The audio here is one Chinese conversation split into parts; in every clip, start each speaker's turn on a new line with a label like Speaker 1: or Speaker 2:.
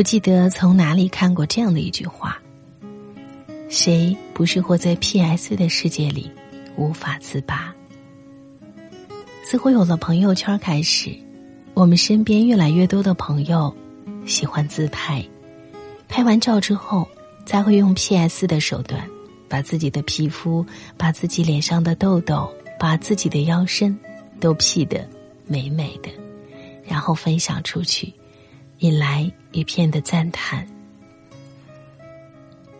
Speaker 1: 不记得从哪里看过这样的一句话：“谁不是活在 PS 的世界里，无法自拔？”似乎有了朋友圈开始，我们身边越来越多的朋友喜欢自拍，拍完照之后，才会用 PS 的手段，把自己的皮肤、把自己脸上的痘痘、把自己的腰身，都 P 得美美的，然后分享出去。引来一片的赞叹。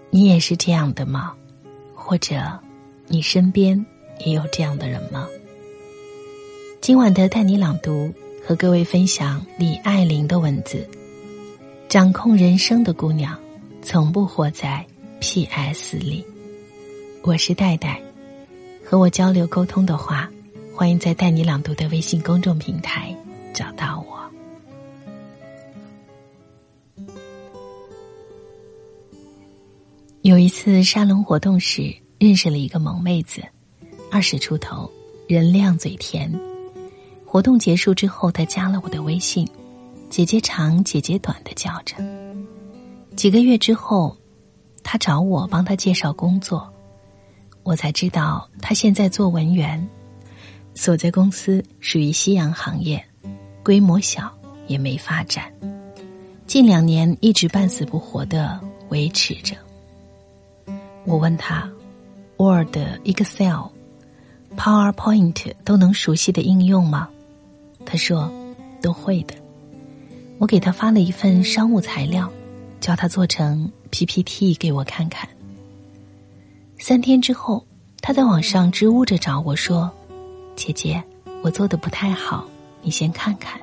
Speaker 1: 你也是这样的吗？或者，你身边也有这样的人吗？今晚的带你朗读，和各位分享李爱玲的文字：掌控人生的姑娘，从不活在 P.S. 里。我是戴戴，和我交流沟通的话，欢迎在带你朗读的微信公众平台找到我。次沙龙活动时，认识了一个萌妹子，二十出头，人靓嘴甜。活动结束之后，她加了我的微信，姐姐长姐姐短的叫着。几个月之后，她找我帮她介绍工作，我才知道她现在做文员，所在公司属于夕阳行业，规模小也没发展，近两年一直半死不活的维持着。我问他，Word、Excel、PowerPoint 都能熟悉的应用吗？他说都会的。我给他发了一份商务材料，叫他做成 PPT 给我看看。三天之后，他在网上支吾着找我说：“姐姐，我做的不太好，你先看看。”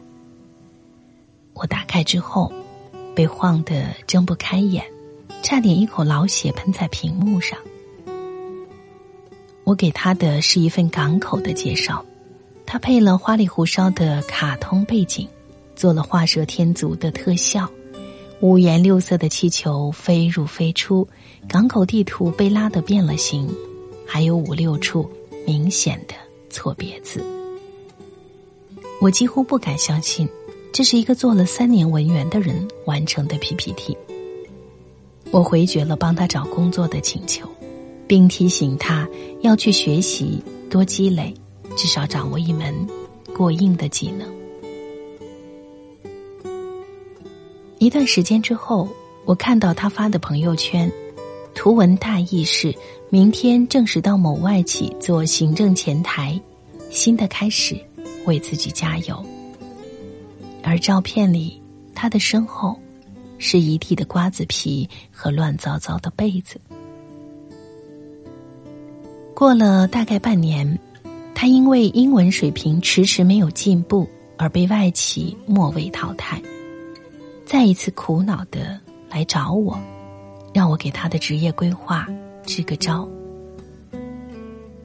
Speaker 1: 我打开之后，被晃得睁不开眼。差点一口老血喷在屏幕上。我给他的是一份港口的介绍，他配了花里胡哨的卡通背景，做了画蛇添足的特效，五颜六色的气球飞入飞出，港口地图被拉得变了形，还有五六处明显的错别字。我几乎不敢相信，这是一个做了三年文员的人完成的 PPT。我回绝了帮他找工作的请求，并提醒他要去学习，多积累，至少掌握一门过硬的技能。一段时间之后，我看到他发的朋友圈，图文大意是：明天正式到某外企做行政前台，新的开始，为自己加油。而照片里，他的身后。是一地的瓜子皮和乱糟糟的被子。过了大概半年，他因为英文水平迟迟没有进步而被外企末位淘汰，再一次苦恼的来找我，让我给他的职业规划支个招。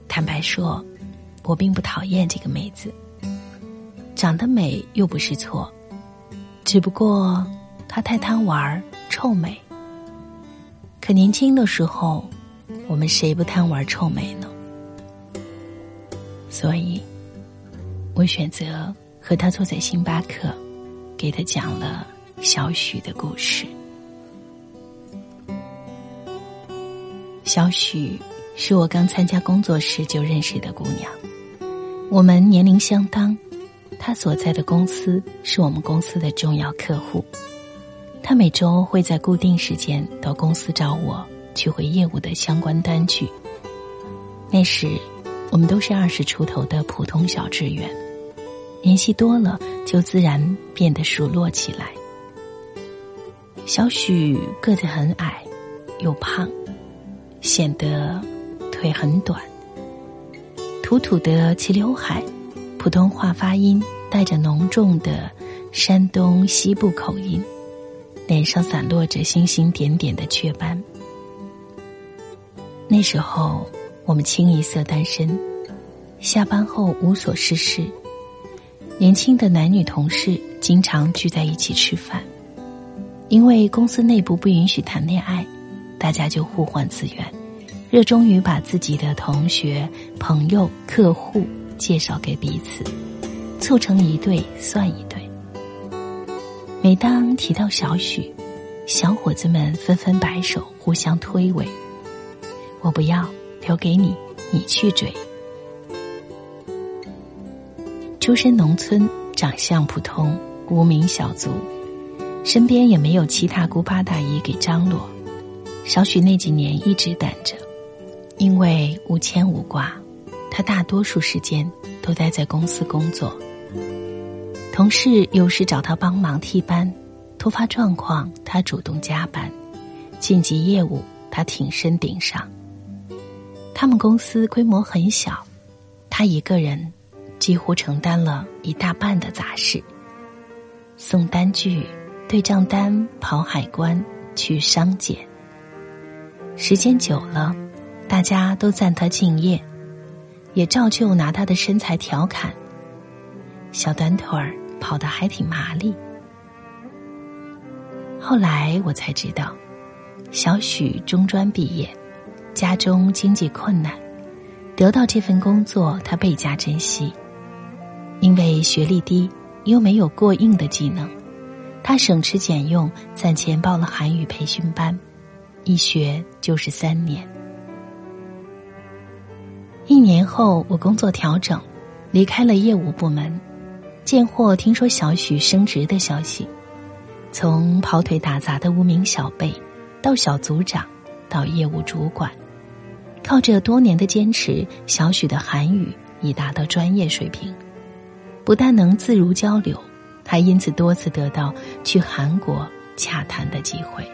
Speaker 1: 坦白说，我并不讨厌这个妹子，长得美又不是错，只不过。他太贪玩臭美。可年轻的时候，我们谁不贪玩臭美呢？所以，我选择和他坐在星巴克，给他讲了小许的故事。小许是我刚参加工作时就认识的姑娘，我们年龄相当，她所在的公司是我们公司的重要客户。他每周会在固定时间到公司找我去回业务的相关单据。那时，我们都是二十出头的普通小职员，联系多了就自然变得熟络起来。小许个子很矮，又胖，显得腿很短，土土的齐刘海，普通话发音带着浓重的山东西部口音。脸上散落着星星点点的雀斑。那时候我们清一色单身，下班后无所事事，年轻的男女同事经常聚在一起吃饭。因为公司内部不允许谈恋爱，大家就互换资源，热衷于把自己的同学、朋友、客户介绍给彼此，凑成一对算一对。每当提到小许，小伙子们纷纷摆手，互相推诿。我不要，留给你，你去追。出身农村，长相普通，无名小卒，身边也没有其他姑八大姨给张罗。小许那几年一直等着，因为无牵无挂，他大多数时间都待在公司工作。同事有时找他帮忙替班，突发状况他主动加班，紧急业务他挺身顶上。他们公司规模很小，他一个人几乎承担了一大半的杂事：送单据、对账单、跑海关、去商检。时间久了，大家都赞他敬业，也照旧拿他的身材调侃。小短腿儿跑得还挺麻利。后来我才知道，小许中专毕业，家中经济困难，得到这份工作他倍加珍惜。因为学历低，又没有过硬的技能，他省吃俭用攒钱报了韩语培训班。一学就是三年。一年后，我工作调整，离开了业务部门。贱货听说小许升职的消息，从跑腿打杂的无名小辈，到小组长，到业务主管，靠着多年的坚持，小许的韩语已达到专业水平，不但能自如交流，还因此多次得到去韩国洽谈的机会。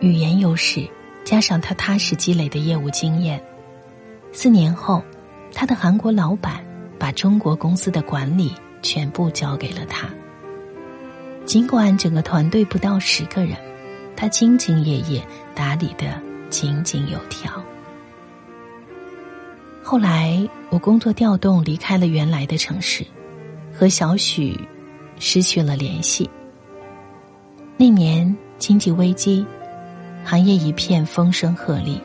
Speaker 1: 语言优势，加上他踏实积累的业务经验，四年后，他的韩国老板把中国公司的管理全部交给了他。尽管整个团队不到十个人，他兢兢业业，打理的井井有条。后来我工作调动离开了原来的城市，和小许失去了联系。那年经济危机。行业一片风声鹤唳，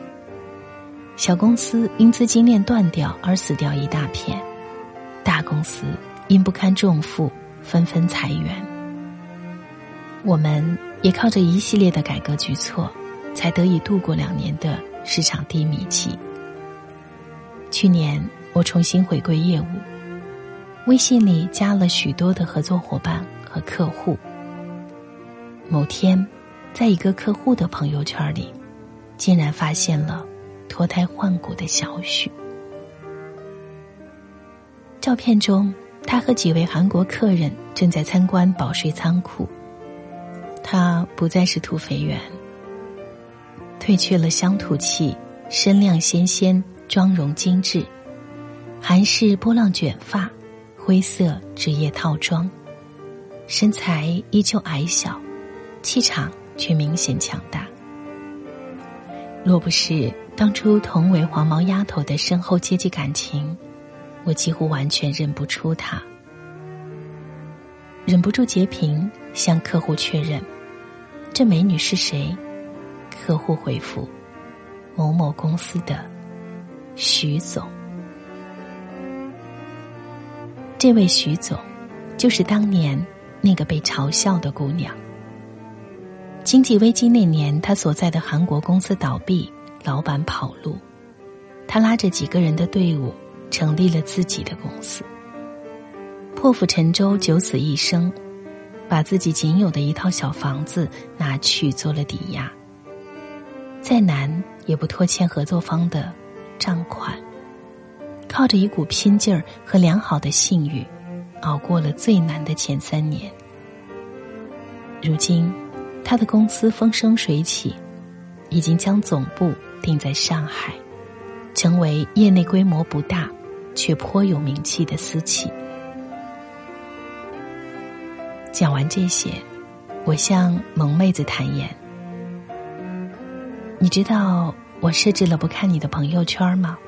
Speaker 1: 小公司因资金链断掉而死掉一大片，大公司因不堪重负纷纷裁员。我们也靠着一系列的改革举措，才得以度过两年的市场低迷期。去年我重新回归业务，微信里加了许多的合作伙伴和客户。某天。在一个客户的朋友圈里，竟然发现了脱胎换骨的小许。照片中，他和几位韩国客人正在参观保税仓库。他不再是土肥圆，褪去了乡土气，身量纤纤，妆容精致，韩式波浪卷发，灰色职业套装，身材依旧矮小，气场。却明显强大。若不是当初同为黄毛丫头的深厚阶级感情，我几乎完全认不出她。忍不住截屏向客户确认：“这美女是谁？”客户回复：“某某公司的徐总。”这位徐总，就是当年那个被嘲笑的姑娘。经济危机那年，他所在的韩国公司倒闭，老板跑路，他拉着几个人的队伍，成立了自己的公司。破釜沉舟，九死一生，把自己仅有的一套小房子拿去做了抵押，再难也不拖欠合作方的账款，靠着一股拼劲儿和良好的信誉，熬过了最难的前三年。如今。他的公司风生水起，已经将总部定在上海，成为业内规模不大却颇有名气的私企。讲完这些，我向萌妹子坦言：“你知道我设置了不看你的朋友圈吗？”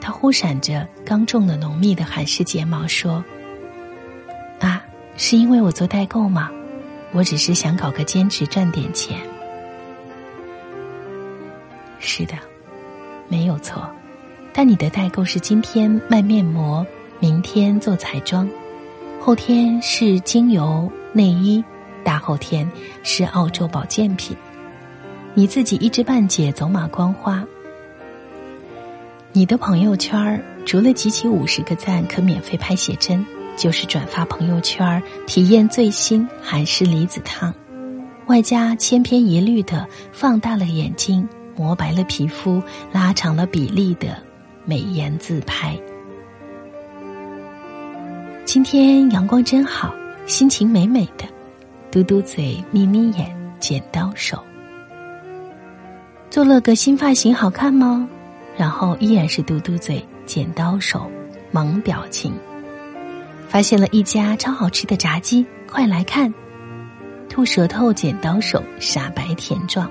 Speaker 1: 他忽闪着刚种的浓密的韩式睫毛说：“啊，是因为我做代购吗？”我只是想搞个兼职赚点钱。是的，没有错。但你的代购是今天卖面膜，明天做彩妆，后天是精油内衣，大后天是澳洲保健品。你自己一知半解，走马观花。你的朋友圈除了集齐五十个赞可免费拍写真，就是转发朋友圈体验最新韩式离子烫，外加千篇一律的放大了眼睛、磨白了皮肤、拉长了比例的美颜自拍。今天阳光真好，心情美美的，嘟嘟嘴、眯眯眼、剪刀手，做了个新发型，好看吗？然后依然是嘟嘟嘴、剪刀手、萌表情。发现了一家超好吃的炸鸡，快来看！吐舌头、剪刀手、傻白甜状。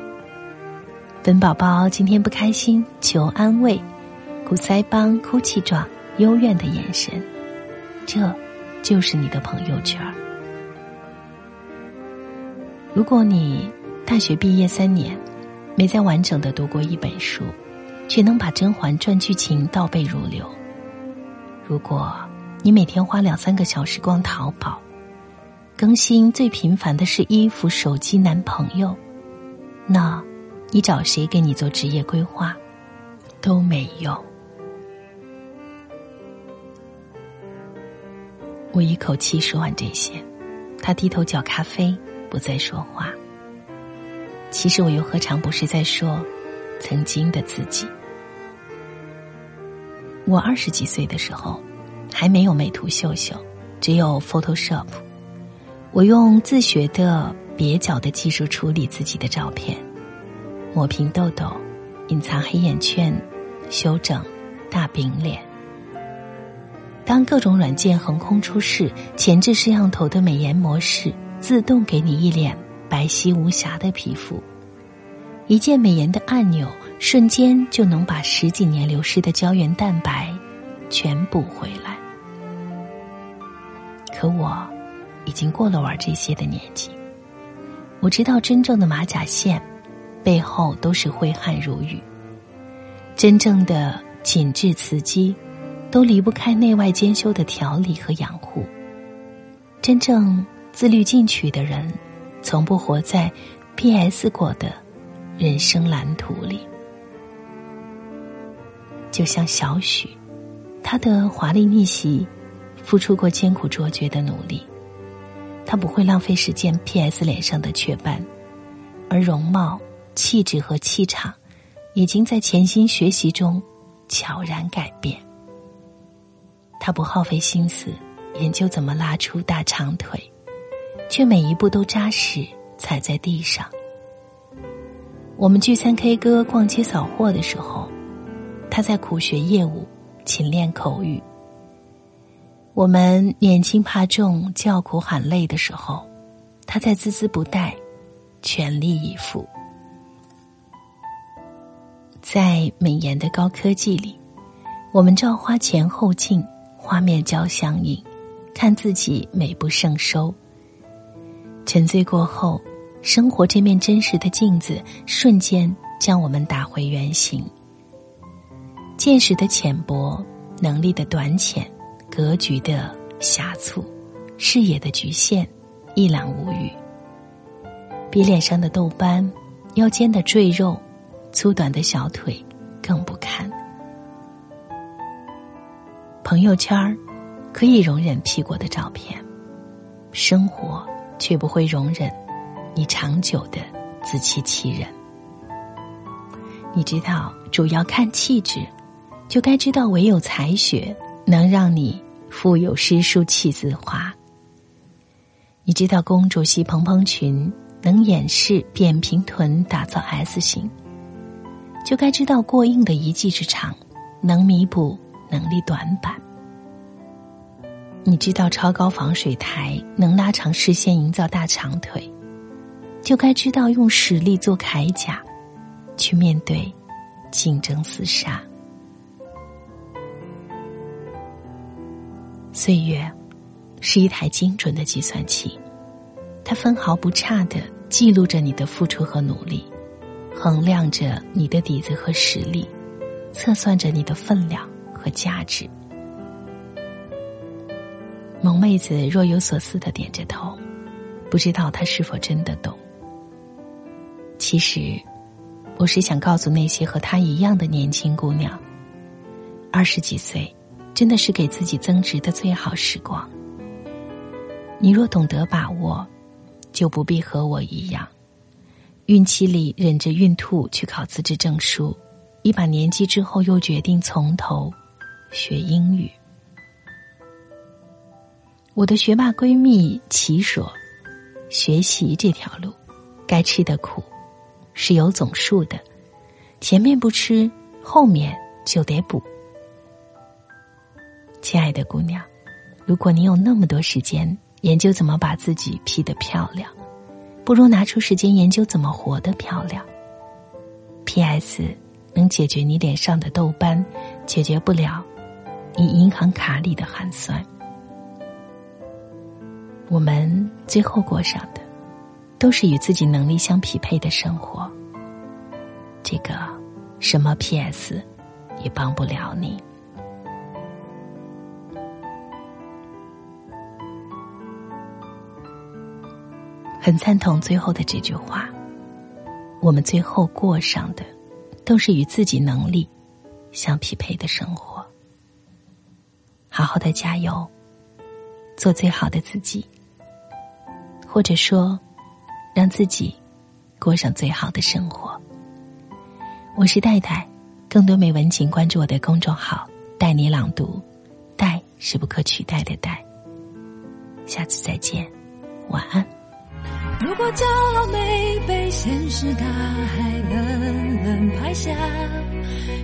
Speaker 1: 本宝宝今天不开心，求安慰。鼓腮帮、哭泣状、幽怨的眼神，这就是你的朋友圈。如果你大学毕业三年，没再完整的读过一本书。却能把《甄嬛传》剧情倒背如流。如果你每天花两三个小时逛淘宝，更新最频繁的是衣服、手机、男朋友，那，你找谁给你做职业规划，都没用。我一口气说完这些，他低头搅咖啡，不再说话。其实我又何尝不是在说？曾经的自己，我二十几岁的时候，还没有美图秀秀，只有 Photoshop。我用自学的蹩脚的技术处理自己的照片，抹平痘痘，隐藏黑眼圈，修整大饼脸。当各种软件横空出世，前置摄像头的美颜模式自动给你一脸白皙无瑕的皮肤。一键美颜的按钮，瞬间就能把十几年流失的胶原蛋白全补回来。可我已经过了玩这些的年纪，我知道真正的马甲线背后都是挥汗如雨，真正的紧致瓷肌都离不开内外兼修的调理和养护。真正自律进取的人，从不活在 P.S. 过的。人生蓝图里，就像小许，他的华丽逆袭，付出过艰苦卓绝的努力。他不会浪费时间 P.S. 脸上的雀斑，而容貌、气质和气场，已经在潜心学习中悄然改变。他不耗费心思研究怎么拉出大长腿，却每一步都扎实踩在地上。我们聚餐、K 歌、逛街、扫货的时候，他在苦学业务、勤练口语；我们年轻怕重、叫苦喊累的时候，他在孜孜不怠、全力以赴。在美颜的高科技里，我们照花前后镜，画面交相映，看自己美不胜收。沉醉过后。生活这面真实的镜子，瞬间将我们打回原形。见识的浅薄，能力的短浅，格局的狭促，视野的局限，一览无余。比脸上的痘斑、腰间的赘肉、粗短的小腿更不堪。朋友圈可以容忍 P 过的照片，生活却不会容忍。你长久的自欺欺人，你知道主要看气质，就该知道唯有才学能让你腹有诗书气自华。你知道公主系蓬蓬裙能掩饰扁平臀打造 S 型，就该知道过硬的一技之长能弥补能力短板。你知道超高防水台能拉长视线，营造大长腿。就该知道用实力做铠甲，去面对竞争厮杀。岁月是一台精准的计算器，它分毫不差的记录着你的付出和努力，衡量着你的底子和实力，测算着你的分量和价值。萌妹子若有所思的点着头，不知道他是否真的懂。其实，我是想告诉那些和她一样的年轻姑娘：二十几岁，真的是给自己增值的最好时光。你若懂得把握，就不必和我一样，孕期里忍着孕吐去考资质证书，一把年纪之后又决定从头学英语。我的学霸闺蜜齐说：“学习这条路，该吃的苦是有总数的，前面不吃，后面就得补。”亲爱的姑娘，如果你有那么多时间研究怎么把自己 P 得漂亮，不如拿出时间研究怎么活得漂亮。P.S. 能解决你脸上的痘斑，解决不了你银行卡里的寒酸。我们最后过上的，都是与自己能力相匹配的生活。这个什么 P.S. 也帮不了你。很赞同最后的这句话：我们最后过上的，都是与自己能力相匹配的生活。好好的加油，做最好的自己。或者说，让自己过上最好的生活。我是戴戴，更多美文请关注我的公众号“带你朗读”，戴是不可取代的戴。下次再见，晚安。
Speaker 2: 如果骄傲没被现实大海冷冷拍下，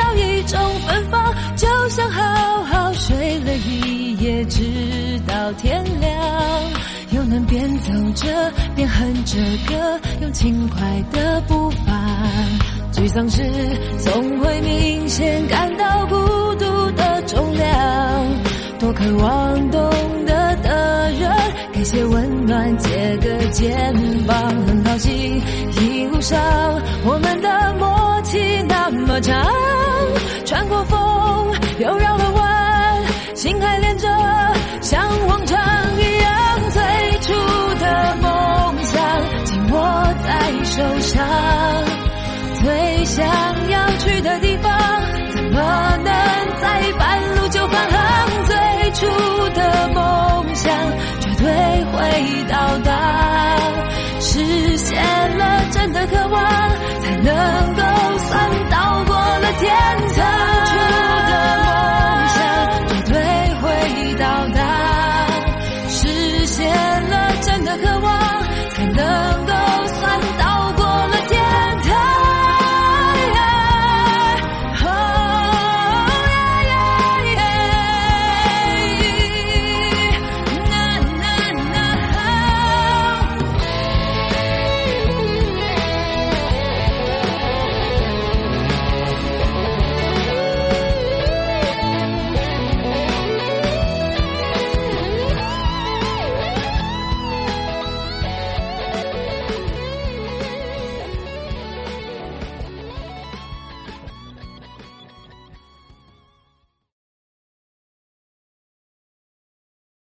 Speaker 2: 到一种芬芳，就像好好睡了一夜，直到天亮，又能边走着边哼着歌，用轻快的步伐。沮丧时总会明显感到孤独的重量，多渴望懂得的人。给些温暖，借个肩膀，很高兴一路上我们的梦戏那么长穿过风又绕了弯心还连着像往常一样最初的梦想紧握在手上最想